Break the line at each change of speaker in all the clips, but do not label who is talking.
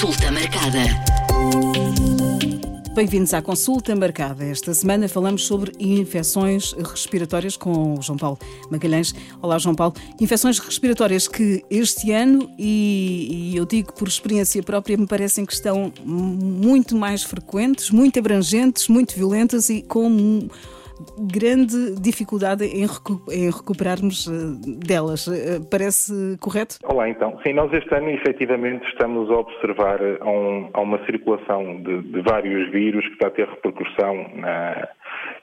Consulta marcada. Bem-vindos à consulta marcada. Esta semana falamos sobre infecções respiratórias com o João Paulo Magalhães. Olá, João Paulo. Infecções respiratórias que este ano, e, e eu digo por experiência própria, me parecem que estão muito mais frequentes, muito abrangentes, muito violentas e com grande dificuldade em, recu em recuperarmos uh, delas. Uh, parece correto?
Olá, então. Sim, nós este ano efetivamente estamos a observar a, um, uma circulação de, de, vários vírus que está a ter repercussão na,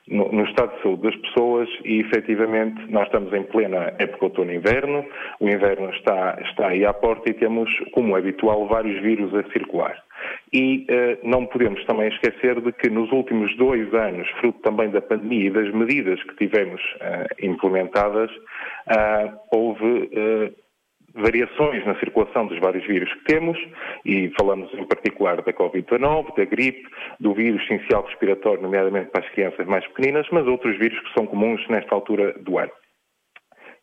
no, no, estado de saúde das pessoas e efetivamente nós estamos em plena época outono-inverno, o inverno está, está aí à porta e temos, como é habitual, vários vírus a circular. E uh, não podemos também esquecer de que nos últimos dois anos, fruto também da pandemia e das medidas que tivemos uh, implementadas, uh, houve variações na circulação dos vários vírus que temos, e falamos em particular da Covid-19, da gripe, do vírus essencial respiratório, nomeadamente para as crianças mais pequeninas, mas outros vírus que são comuns nesta altura do ano.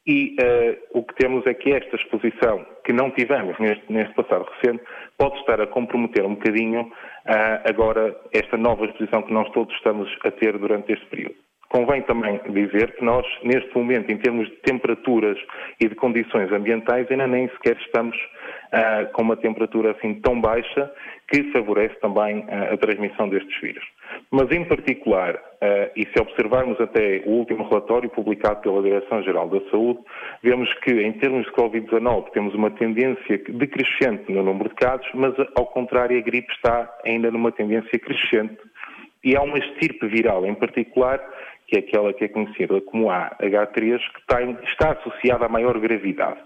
E uh, o que temos é que esta exposição, que não tivemos neste, neste passado recente, pode estar a comprometer um bocadinho uh, agora esta nova exposição que nós todos estamos a ter durante este período. Convém também dizer que nós, neste momento, em termos de temperaturas e de condições ambientais, ainda nem sequer estamos uh, com uma temperatura assim tão baixa que favorece também uh, a transmissão destes vírus. Mas, em particular, uh, e se observarmos até o último relatório publicado pela Direção-Geral da Saúde, vemos que, em termos de Covid-19, temos uma tendência decrescente no número de casos, mas, ao contrário, a gripe está ainda numa tendência crescente. E há uma estirpe viral, em particular, que é aquela que é conhecida como a H3, que tem, está associada à maior gravidade.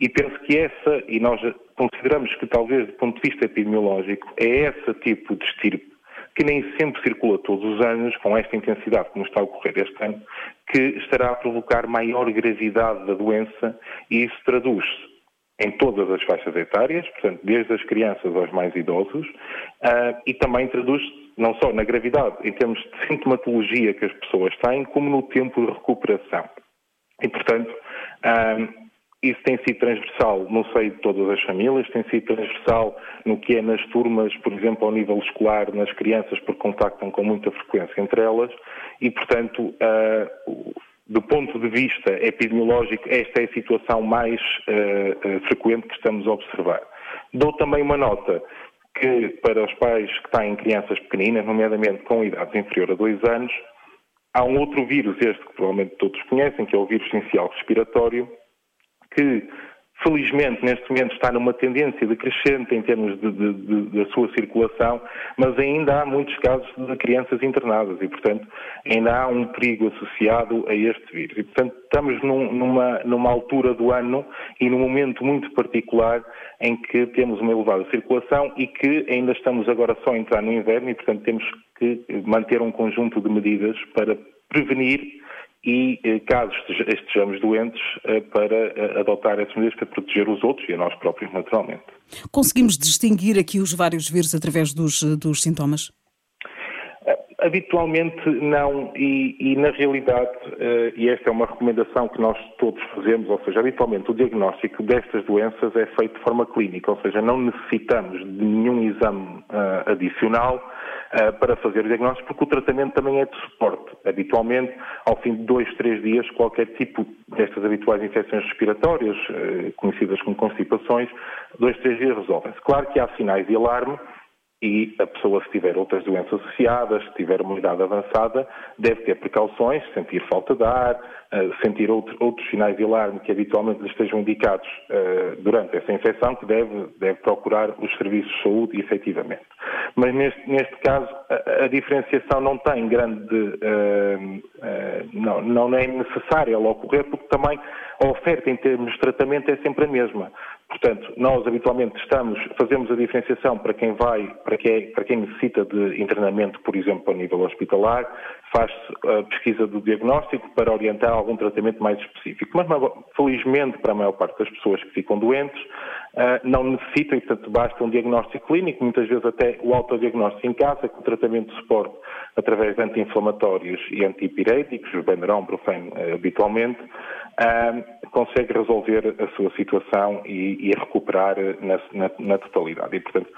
E penso que essa, e nós consideramos que talvez do ponto de vista epidemiológico, é esse tipo de estirpe que nem sempre circula todos os anos, com esta intensidade como está a ocorrer este ano, que estará a provocar maior gravidade da doença e isso traduz-se em todas as faixas etárias, portanto, desde as crianças aos mais idosos, uh, e também traduz-se não só na gravidade, em termos de sintomatologia que as pessoas têm, como no tempo de recuperação. E, portanto, um, isso tem sido transversal no seio de todas as famílias, tem sido transversal no que é nas turmas, por exemplo, ao nível escolar, nas crianças, porque contactam com muita frequência entre elas, e, portanto, uh, do ponto de vista epidemiológico, esta é a situação mais uh, uh, frequente que estamos a observar. Dou também uma nota que para os pais que têm crianças pequeninas, nomeadamente com idades inferior a dois anos, há um outro vírus, este que provavelmente todos conhecem, que é o vírus essencial respiratório, que felizmente neste momento está numa tendência decrescente em termos da sua circulação, mas ainda há muitos casos de crianças internadas e, portanto, ainda há um perigo associado a este vírus. E, portanto, estamos num, numa, numa altura do ano e num momento muito particular em que temos uma elevada circulação e que ainda estamos agora só a entrar no inverno e, portanto, temos que manter um conjunto de medidas para prevenir e, eh, caso estejamos doentes, eh, para eh, adotar essas medidas para proteger os outros e a nós próprios, naturalmente.
Conseguimos distinguir aqui os vários vírus através dos, dos sintomas?
Habitualmente não, e, e na realidade, uh, e esta é uma recomendação que nós todos fazemos, ou seja, habitualmente o diagnóstico destas doenças é feito de forma clínica, ou seja, não necessitamos de nenhum exame uh, adicional uh, para fazer o diagnóstico, porque o tratamento também é de suporte. Habitualmente, ao fim de dois, três dias, qualquer tipo destas habituais infecções respiratórias, conhecidas como constipações, dois, três dias resolvem-se. Claro que há sinais de alarme, e a pessoa, se tiver outras doenças associadas, se tiver uma idade avançada, deve ter precauções, sentir falta de ar, eh, sentir outro, outros sinais de alarme que habitualmente lhe estejam indicados uh, durante essa infecção, que deve, deve procurar os serviços de saúde, efetivamente. Mas neste, neste caso, a, a diferenciação não tem grande. Uh, uh, não, não é necessária ela ocorrer, porque também a oferta em termos de tratamento é sempre a mesma. Portanto, nós habitualmente estamos, fazemos a diferenciação para quem vai, para quem, para quem necessita de internamento, por exemplo, a nível hospitalar, faz-se a pesquisa do diagnóstico para orientar algum tratamento mais específico. Mas, felizmente, para a maior parte das pessoas que ficam doentes, uh, não necessitam e, portanto, basta um diagnóstico clínico, muitas vezes até o autodiagnóstico em casa, com tratamento de suporte através de anti-inflamatórios e antipiréticos, o Benuron, Brufen, uh, habitualmente, uh, consegue resolver a sua situação e, recuperar na, totalidade. E, portanto,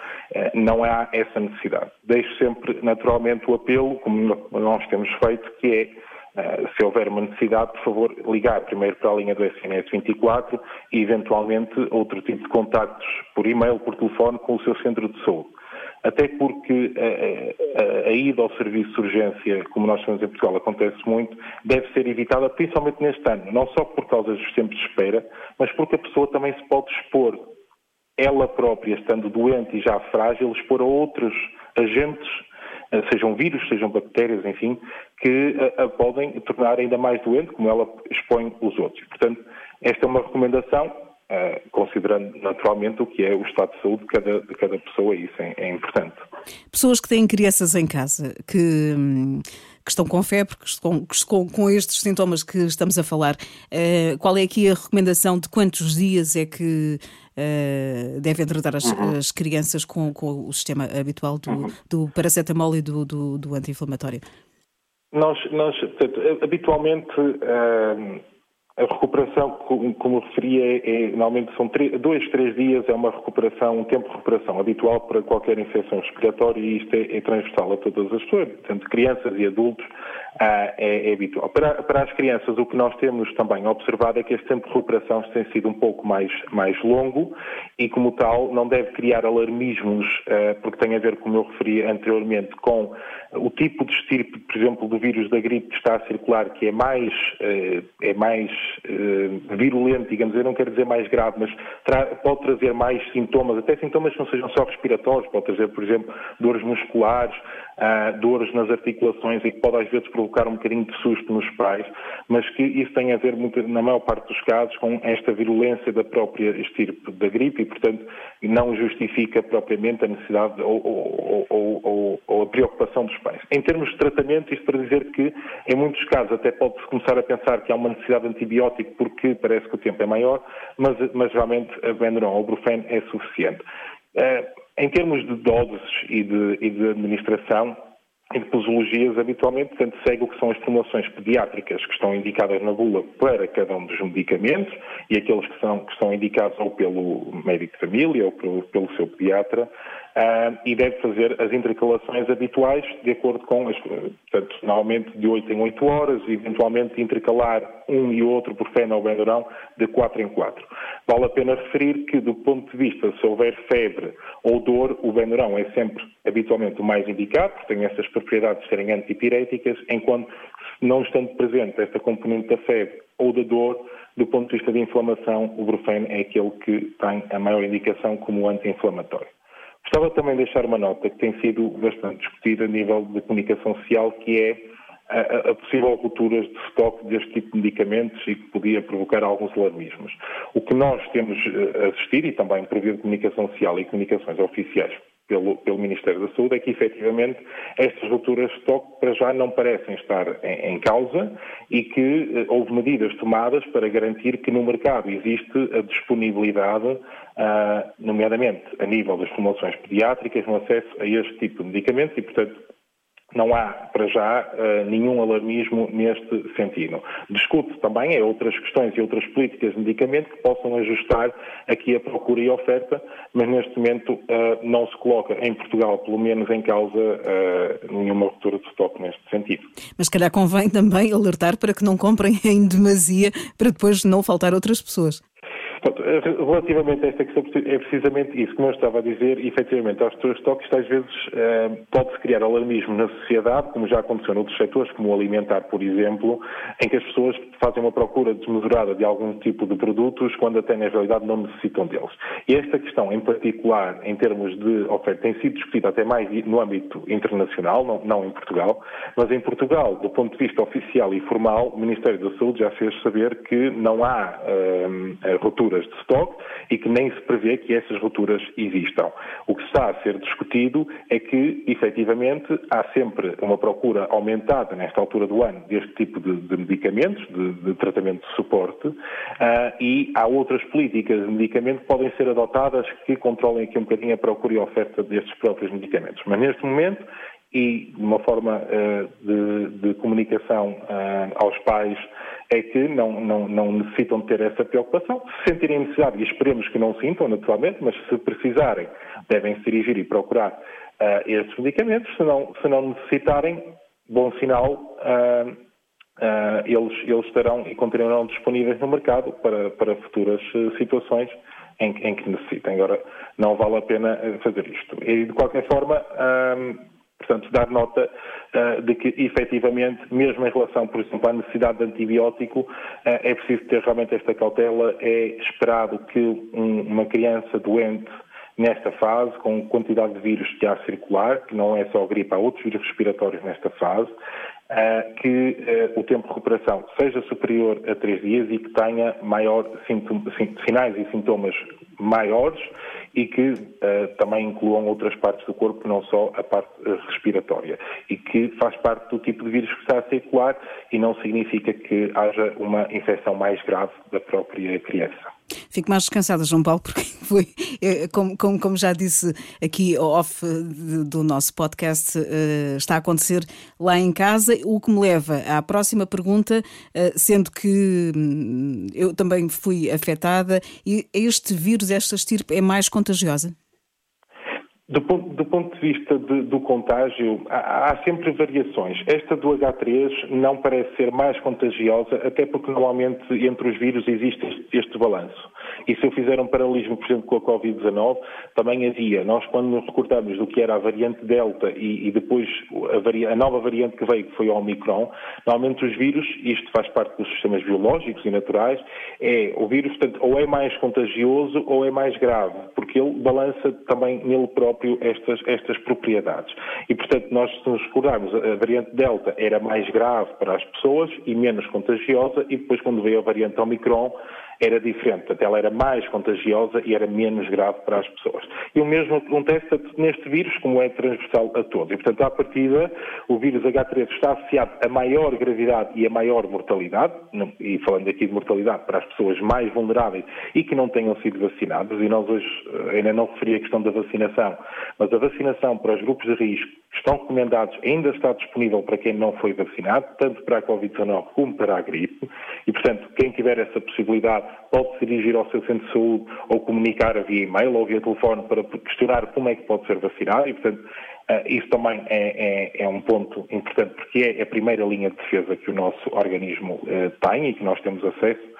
não há essa necessidade. Deixo sempre, naturalmente, o apelo, como nós temos feito, que é Uh, se houver uma necessidade, por favor, ligar primeiro para a linha do SMS 24 e, eventualmente, outro tipo de contactos por e-mail, por telefone, com o seu centro de saúde. Até porque a, a, a, ida ao serviço de urgência, como nós temos em Portugal, acontece muito, deve ser evitada, principalmente neste ano, não só por causa dos tempos de espera, mas porque a pessoa também se pode expor, ela própria, estando doente e já frágil, expor a outros agentes eh, sejam vírus, sejam bactérias, enfim, que a, a, podem tornar ainda mais doente, como ela expõe os outros. Portanto, esta é uma recomendação, uh, considerando naturalmente o que é o estado de saúde de cada, de cada pessoa, isso é, é importante.
Pessoas que têm crianças em casa, que. Que estão com febre, que estão, estão com estes sintomas que estamos a falar, uh, qual é aqui a recomendação de quantos dias é que uh, devem tratar as, uhum. as crianças com, com, o sistema habitual do, uhum. do paracetamol e do, do, do anti-inflamatório?
Nós, nós habitualmente, uh, a recuperação, como, referi, é, é, normalmente são três, dois, três dias, é uma recuperação, um tempo de recuperação habitual para qualquer infecção respiratória e isto é, é transversal a todas as pessoas, tanto crianças e adultos, ah, é, é, habitual. Para, para, as crianças, o que nós temos também observado é que este tempo de recuperação tem sido um pouco mais, mais longo e, como tal, não deve criar alarmismos, ah, porque tem a ver, como eu referi anteriormente, com o tipo de estirpe, por exemplo, do vírus da gripe que está a circular, que é mais, ah, é mais virulento, digamos, eu não quero dizer mais grave, mas tra pode trazer mais sintomas, até sintomas que não sejam só respiratórios, pode trazer, por exemplo, dores musculares, dores nas articulações e que pode às vezes provocar um bocadinho de susto nos pais, mas que isso tem a ver, muito, na maior parte dos casos, com esta virulência da própria estirpe da gripe e, portanto, não justifica propriamente a necessidade ou, ou, ou, ou, a preocupação dos pais. Em termos de tratamento, isto para dizer que, em muitos casos, até pode-se começar a pensar que há uma necessidade de antibiótico porque parece que o tempo é maior, mas, mas realmente a Benuron ou o Brufen é suficiente. Uh, em termos de doses e de, e de administração, em posologias, habitualmente, portanto, segue o que são as formulações pediátricas que estão indicadas na bula para cada um dos medicamentos e aqueles que são, que são indicados ou pelo médico de família ou pelo, pelo seu pediatra uh, e deve fazer as intercalações habituais de acordo com as, portanto, normalmente de 8 em 8 horas e eventualmente intercalar um e outro por feno ou bendurão de 4 em 4. Vale a pena referir que, do ponto de vista, se houver febre ou dor, o bendurão é sempre habitualmente o mais indicado, porque tem essas propriedades de serem antipiréticas, enquanto, não estando presente esta componente da febre ou da dor, do ponto de vista de inflamação, o Brufen é aquele que tem a maior indicação como anti-inflamatório. Gostava também de deixar uma nota que tem sido bastante discutida a nível de comunicação social, que é a, a possível rupturas de estoque deste tipo de medicamentos e que podia provocar alguns alarmismos. O que nós temos eh, assistido, e também por via de comunicação social e comunicações oficiais pelo, pelo, Ministério da Saúde é que, efetivamente, estas rupturas de estoque para já não parecem estar em, em causa e que eh, houve medidas tomadas para garantir que no mercado existe a disponibilidade uh, nomeadamente a nível das formulações pediátricas, no acesso a este tipo de medicamentos e, portanto, não há, para já, uh, nenhum alarmismo neste sentido. Discute também é outras questões e outras políticas de medicamento que possam ajustar aqui a procura e a oferta, mas neste momento uh, não se coloca em Portugal, pelo menos em causa, nenhuma ruptura de estoque neste sentido.
Mas calhar convém também alertar para que não comprem em demasia para depois não faltar outras pessoas.
Relativamente a esta questão, é precisamente isso que eu estava a dizer, efetivamente, aos setores de estoque, às vezes eh, pode-se criar alarmismo na sociedade, como já aconteceu noutros setores, como o alimentar, por exemplo, em que as pessoas fazem uma procura desmesurada de algum tipo de produtos, quando até na realidade não necessitam deles. E esta questão, em particular, em termos de oferta, tem sido discutida até mais no âmbito internacional, não, não em Portugal, mas em Portugal, do ponto de vista oficial e formal, o Ministério da Saúde já fez saber que não há uh, ruptura rupturas de estoque e que nem se prevê que essas rupturas existam. O que está a ser discutido é que, efetivamente, há sempre uma procura aumentada nesta altura do ano deste tipo de, de medicamentos, de, de, tratamento de suporte, uh, e há outras políticas de medicamento que podem ser adotadas que controlem aqui um bocadinho a procura e a oferta destes próprios medicamentos. Mas neste momento, e de uma forma uh, de, de, comunicação uh, aos pais é que não, não, não, necessitam ter essa preocupação. Se sentirem necessidade, e esperemos que não sintam, naturalmente, mas se precisarem, devem se dirigir e procurar uh, esses medicamentos. Se não, se não necessitarem, bom sinal, eles, eles estarão e continuarão disponíveis no mercado para, para futuras situações em, em, que necessitem. Agora, não vale a pena fazer isto. E, de qualquer forma, Portanto, dar nota uh, de que, efetivamente, mesmo em relação, por exemplo, à necessidade de antibiótico, uh, é preciso ter realmente esta cautela. É esperado que um, uma criança doente nesta fase, com quantidade de vírus que há a circular, que não é só gripe, há outros vírus respiratórios nesta fase, uh, que o tempo de recuperação seja superior a três dias e que tenha maior sinais e sintomas maiores e que uh, também incluam outras partes do corpo, não só a parte uh, respiratória, e que faz parte do tipo de vírus que está a circular e não significa que haja uma infecção mais grave da própria criança.
Fico mais descansada, João Paulo, porque foi, eh, como, como, como já disse aqui off do nosso podcast, uh, está a acontecer lá em casa, o que me leva à próxima pergunta, sendo que hum, eu também fui afetada, e este vírus, esta estirpe, é mais contagiosa?
Do ponto, do ponto, de vista de, do contágio, há, há, sempre variações. Esta do H3 não parece ser mais contagiosa, até porque normalmente entre os vírus existe este, este balanço. E se eu fizer um paralelismo, por exemplo, com a Covid-19, também havia. Nós, quando nos recordamos do que era a variante Delta e, e depois a, a, nova variante que veio, que foi o Omicron, normalmente os vírus, isto faz parte dos sistemas biológicos e naturais, é o vírus, portanto, ou é mais contagioso ou é mais grave, porque ele balança também nele próprio estas, estas propriedades. E, portanto, nós, se nos recordarmos, a variante Delta era mais grave para as pessoas e menos contagiosa, e depois, quando veio a variante Omicron, era diferente, portanto, ela era mais contagiosa e era menos grave para as pessoas. E o mesmo acontece neste vírus, como é transversal a todos. E, portanto, à partida, o vírus H3 está associado a maior gravidade e a maior mortalidade, e falando aqui de mortalidade para as pessoas mais vulneráveis e que não tenham sido vacinadas, e nós hoje eh, ainda não referi a questão da vacinação, mas a vacinação para os grupos de risco estão recomendados, ainda está disponível para quem não foi vacinado, tanto para a Covid-19 como para a gripe, e, portanto, quem tiver essa possibilidade pode se dirigir ao seu centro de saúde ou comunicar via e-mail ou via telefone para questionar como é que pode ser vacinado, e, portanto, eh, isso também é, é, é, um ponto importante, porque é a primeira linha de defesa que o nosso organismo eh, tem e que nós temos acesso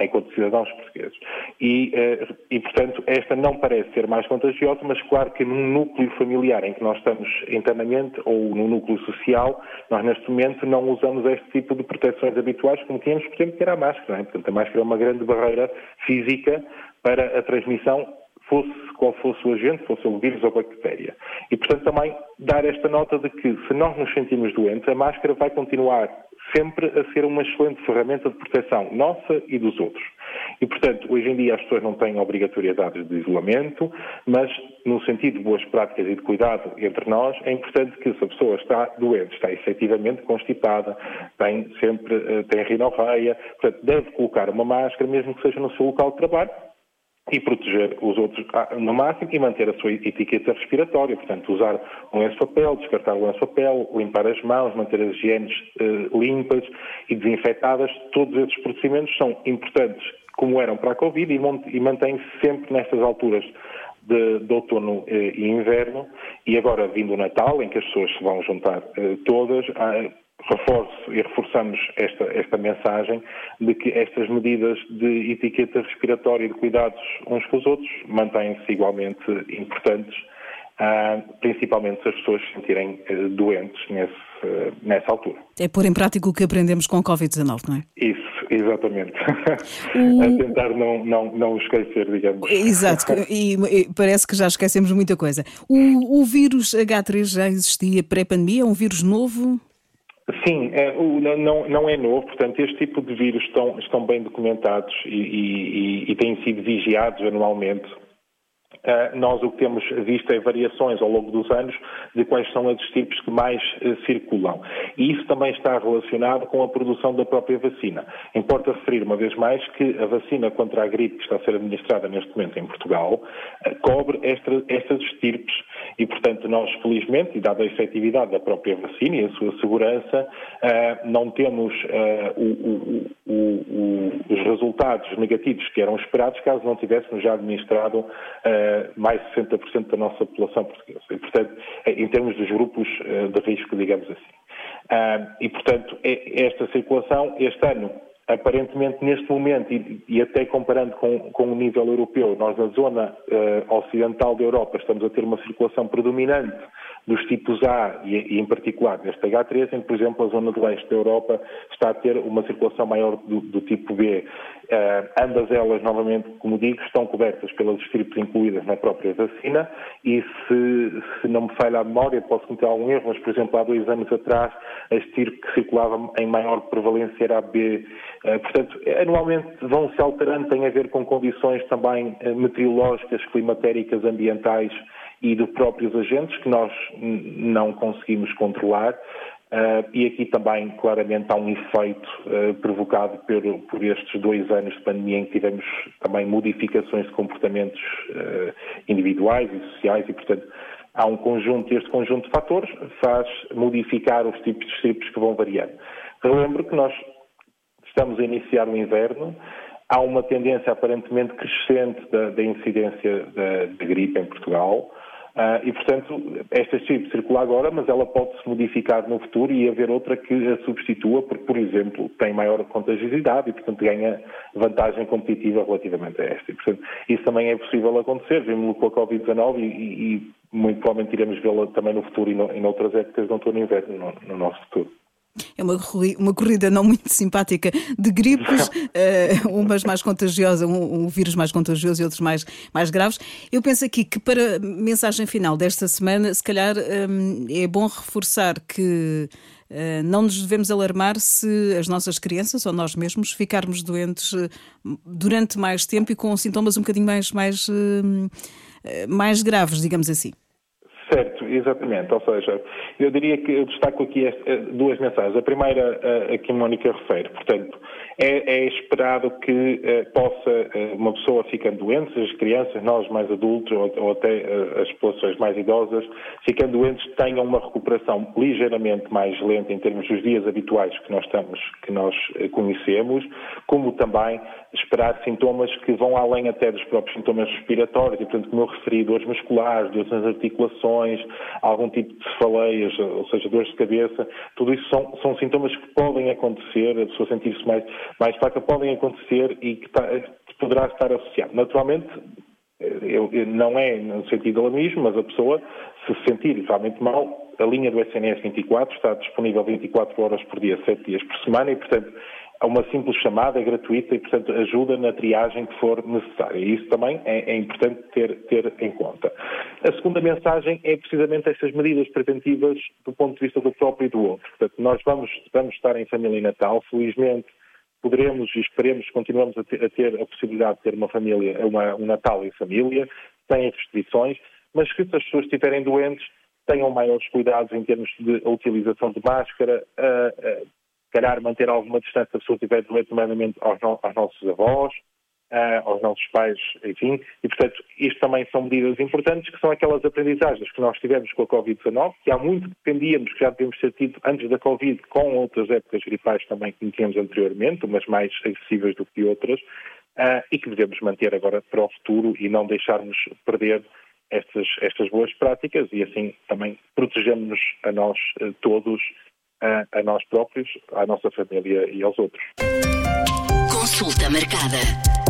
enquanto cidadãos portugueses. E, eh, e, portanto, esta não parece ser mais contagiosa, mas claro que num núcleo familiar em que nós estamos internamente ou no núcleo social, nós neste momento não usamos este tipo de proteções habituais como tínhamos, por exemplo, que era a máscara. É? Portanto, a máscara é uma grande barreira física para a transmissão fosse qual fosse o agente, fosse o vírus ou bactéria. E, portanto, também dar esta nota de que se nós nos sentimos doentes, a máscara vai continuar sempre a ser uma excelente ferramenta de proteção nossa e dos outros. E, portanto, hoje em dia as pessoas não têm obrigatoriedades de isolamento, mas no sentido de boas práticas e de cuidado entre nós, é importante que se a pessoa está doente, está efetivamente constipada, tem sempre eh, tem rinorreia, portanto, deve colocar uma máscara, mesmo que seja no seu local de trabalho, e proteger os outros ah, no máximo e manter a sua etiqueta respiratória, portanto, usar um lenço-papel, descartar o lenço-papel, limpar as mãos, manter as higienes uh, limpas e desinfetadas. Todos esses procedimentos são importantes, como eram para a Covid, e, e mantêm-se sempre nestas alturas de, de outono eh, e inverno, e agora vindo o Natal, em que as pessoas se vão juntar eh, todas, ah, reforço e reforçamos esta, esta mensagem de que estas medidas de etiqueta respiratória e de cuidados uns com os outros mantêm-se igualmente importantes, uh, principalmente se as pessoas se sentirem uh, doentes nesse, uh, nessa altura.
É pôr em prática o que aprendemos com a Covid-19, não é?
Isso, exatamente. A tentar não, não, não esquecer, digamos.
Exato, e, e, parece que já esquecemos muita coisa. O, o vírus H3 já existia pré-pandemia? É um vírus novo?
Sim, é, não, não é novo, portanto, este tipo de vírus estão, estão bem documentados e, e, e têm sido vigiados anualmente nós o que temos visto é variações ao longo dos anos de quais são as estirpes que mais uh, circulam. E isso também está relacionado com a produção da própria vacina. Importa referir, uma vez mais, que a vacina contra a gripe que está a ser administrada neste momento em Portugal uh, cobre esta, estas estirpes e, portanto, nós, felizmente, e dada a efetividade da própria vacina e a sua segurança, não temos o, o, o, os resultados negativos que eram esperados caso não tivéssemos já administrado mais de 60% da nossa população portuguesa. E, portanto, em termos dos grupos eh, de risco, digamos assim. E, portanto, esta circulação, este ano, aparentemente neste momento, e, e até comparando com, com, o nível europeu, nós na zona uh, ocidental da Europa estamos a ter uma circulação predominante dos tipos A e, e, em particular deste H3, em que, por exemplo, a zona do leste da Europa está a ter uma circulação maior do, do tipo B. Uh, ambas elas, novamente, como digo, estão cobertas pelas estirpes incluídas na própria vacina e se, se não me falha a memória, posso cometer algum erro, mas, por exemplo, há dois anos atrás, a estirpe que circulava em maior prevalência era a B. Uh, portanto, anualmente vão se alterando, tem a ver com condições também uh, meteorológicas, climatéricas, ambientais, e de próprios agentes que nós não conseguimos controlar. Uh, e aqui também, claramente, há um efeito uh, provocado por, por, estes dois anos de pandemia em que tivemos também modificações de comportamentos uh, individuais e sociais e, portanto, há um conjunto, este conjunto de fatores faz modificar os tipos de tipos que vão variando. Relembro que nós estamos a iniciar o inverno, há uma tendência aparentemente crescente da, da incidência de gripe em Portugal, Uh, e, portanto, esta chip circula agora, mas ela pode-se modificar no futuro e haver outra que a substitua, porque, por exemplo, tem maior contagiosidade e, portanto, ganha vantagem competitiva relativamente a esta. E, portanto, isso também é possível acontecer. Vimos-lo com a Covid-19 e, e, muito provavelmente iremos vê-la também no futuro e no, em outras épocas, não estou no inverno, no, no nosso futuro.
É uma, uma corrida não muito simpática de gripes, uh, umas mais contagiosas, um, um, vírus mais contagioso e outros mais, mais graves. Eu penso aqui que para a mensagem final desta semana, se calhar um, é bom reforçar que uh, não nos devemos alarmar se as nossas crianças ou nós mesmos ficarmos doentes uh, durante mais tempo e com sintomas um bocadinho mais, mais, mais graves, digamos assim.
Certo, exatamente. Ou seja, eu diria que eu destaco aqui eh, duas mensagens. A primeira, a que a Mónica refere. Portanto, é, é esperado que eh, possa eh, uma pessoa ficando doente, as crianças, nós mais adultos ou, ou até eh, as populações mais idosas, ficando doentes, tenham uma recuperação ligeiramente mais lenta em termos dos dias habituais que nós estamos, que nós eh, conhecemos, como também esperar sintomas que vão além até dos próprios sintomas respiratórios, e portanto, como eu referi, dores musculares, dores nas articulações, algum tipo de cefaleias, ou seja, dores de cabeça, tudo isso são, são sintomas que podem acontecer, a pessoa sentir-se mais mais fraca podem acontecer e que, tá, que poderá estar associado. Naturalmente, eu, eu, não é no sentido alarmismo, mas a pessoa, se se sentir realmente mal, a linha do SNS 24 está disponível 24 horas por dia, 7 dias por semana e, portanto, há uma simples chamada, é gratuita e, portanto, ajuda na triagem que for necessária. Isso também é, é importante ter, ter, em conta. A segunda mensagem é precisamente estas medidas preventivas do ponto de vista do próprio e do outro. Portanto, nós vamos, vamos estar em família Natal, felizmente poderemos e esperemos, continuamos a ter, a ter, a possibilidade de ter uma família, uma, um Natal em família, sem restrições, mas que se as pessoas estiverem doentes, tenham maiores cuidados em termos de utilização de máscara, a, a, calhar manter alguma distância se pessoa estiver doente, aos, no, aos nossos avós, uh, aos nossos pais, enfim. E, portanto, isto também são medidas importantes, que são aquelas aprendizagens que nós tivemos com a Covid-19, que há muito dependíamos, que já devemos ter tido antes da Covid, com outras épocas gripais também que tínhamos anteriormente, umas mais agressivas do que outras, uh, e que devemos manter agora para o futuro e não deixarmos perder estas, estas boas práticas e assim também protegemos-nos a nós uh, todos, uh, a nós próprios, à nossa família e aos outros. Consulta marcada.